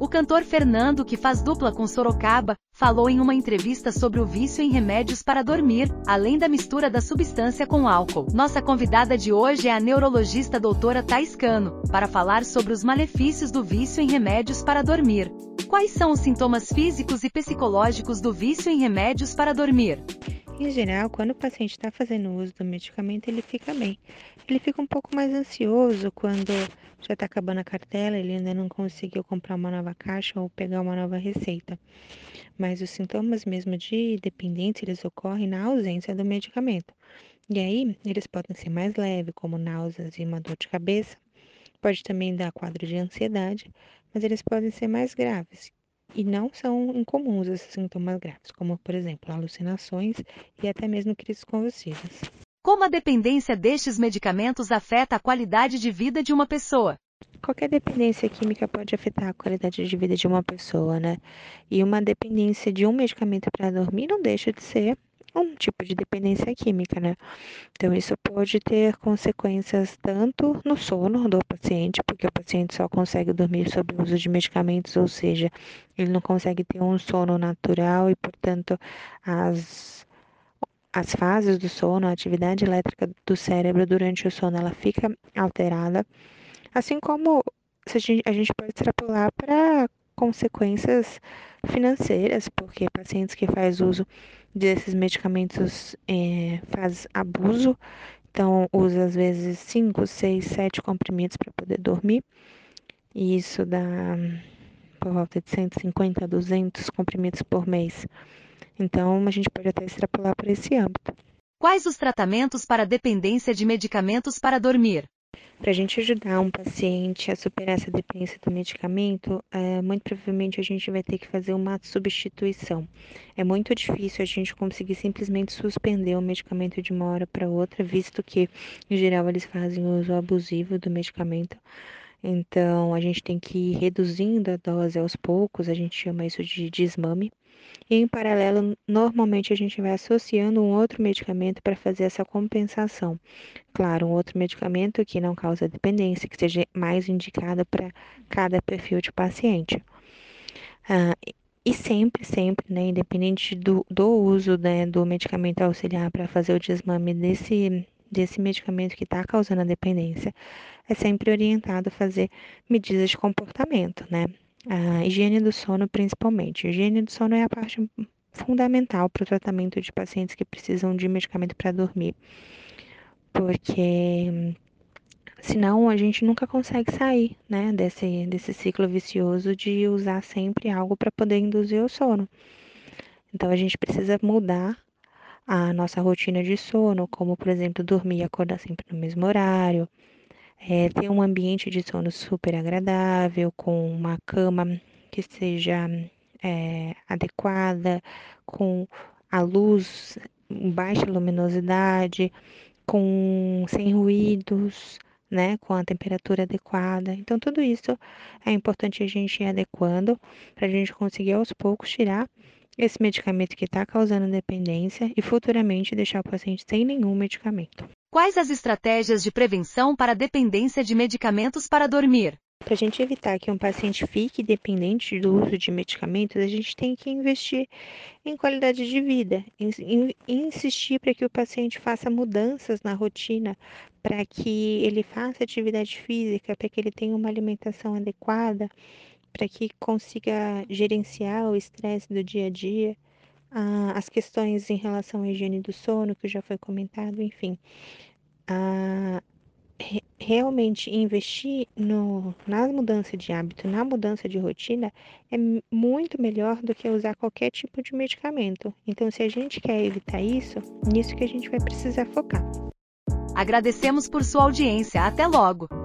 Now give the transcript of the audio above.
O cantor Fernando, que faz dupla com Sorocaba, falou em uma entrevista sobre o vício em remédios para dormir, além da mistura da substância com álcool. Nossa convidada de hoje é a neurologista doutora Thais Cano, para falar sobre os malefícios do vício em remédios para dormir. Quais são os sintomas físicos e psicológicos do vício em remédios para dormir? Em geral, quando o paciente está fazendo uso do medicamento, ele fica bem. Ele fica um pouco mais ansioso quando já está acabando a cartela, ele ainda não conseguiu comprar uma nova caixa ou pegar uma nova receita. Mas os sintomas mesmo de dependência, eles ocorrem na ausência do medicamento. E aí, eles podem ser mais leves, como náuseas e uma dor de cabeça. Pode também dar quadro de ansiedade, mas eles podem ser mais graves, e não são incomuns esses sintomas graves, como, por exemplo, alucinações e até mesmo crises convulsivas. Como a dependência destes medicamentos afeta a qualidade de vida de uma pessoa? Qualquer dependência química pode afetar a qualidade de vida de uma pessoa, né? E uma dependência de um medicamento para dormir não deixa de ser um tipo de dependência química, né? Então, isso pode ter consequências tanto no sono do paciente, porque o paciente só consegue dormir sob o uso de medicamentos, ou seja, ele não consegue ter um sono natural e, portanto, as as fases do sono, a atividade elétrica do cérebro durante o sono, ela fica alterada, assim como a gente pode extrapolar para consequências financeiras, porque pacientes que fazem uso desses medicamentos é, faz abuso, então usa às vezes 5, 6, 7 comprimidos para poder dormir, e isso dá por volta de 150 a 200 comprimidos por mês. Então, a gente pode até extrapolar para esse âmbito. Quais os tratamentos para dependência de medicamentos para dormir? Para a gente ajudar um paciente a superar essa dependência do medicamento, é, muito provavelmente a gente vai ter que fazer uma substituição. É muito difícil a gente conseguir simplesmente suspender o medicamento de uma hora para outra, visto que, em geral, eles fazem uso abusivo do medicamento. Então, a gente tem que ir reduzindo a dose aos poucos, a gente chama isso de desmame. E em paralelo, normalmente a gente vai associando um outro medicamento para fazer essa compensação. Claro, um outro medicamento que não causa dependência, que seja mais indicado para cada perfil de paciente. Ah, e sempre, sempre, né, independente do, do uso né, do medicamento auxiliar para fazer o desmame desse, desse medicamento que está causando a dependência, é sempre orientado a fazer medidas de comportamento, né? A higiene do sono, principalmente. A higiene do sono é a parte fundamental para o tratamento de pacientes que precisam de medicamento para dormir, porque senão a gente nunca consegue sair, né, desse, desse ciclo vicioso de usar sempre algo para poder induzir o sono. Então a gente precisa mudar a nossa rotina de sono, como por exemplo dormir e acordar sempre no mesmo horário, é, ter um ambiente de sono super agradável, com uma cama que seja é, adequada, com a luz baixa luminosidade, com sem ruídos, né, com a temperatura adequada. Então tudo isso é importante a gente ir adequando para a gente conseguir aos poucos tirar esse medicamento que está causando dependência e futuramente deixar o paciente sem nenhum medicamento. Quais as estratégias de prevenção para a dependência de medicamentos para dormir? Para a gente evitar que um paciente fique dependente do uso de medicamentos, a gente tem que investir em qualidade de vida, insistir para que o paciente faça mudanças na rotina, para que ele faça atividade física, para que ele tenha uma alimentação adequada, para que consiga gerenciar o estresse do dia a dia ah, as questões em relação à higiene do sono, que já foi comentado, enfim. Ah, re realmente investir no, na mudança de hábito, na mudança de rotina, é muito melhor do que usar qualquer tipo de medicamento. Então, se a gente quer evitar isso, nisso que a gente vai precisar focar. Agradecemos por sua audiência. Até logo!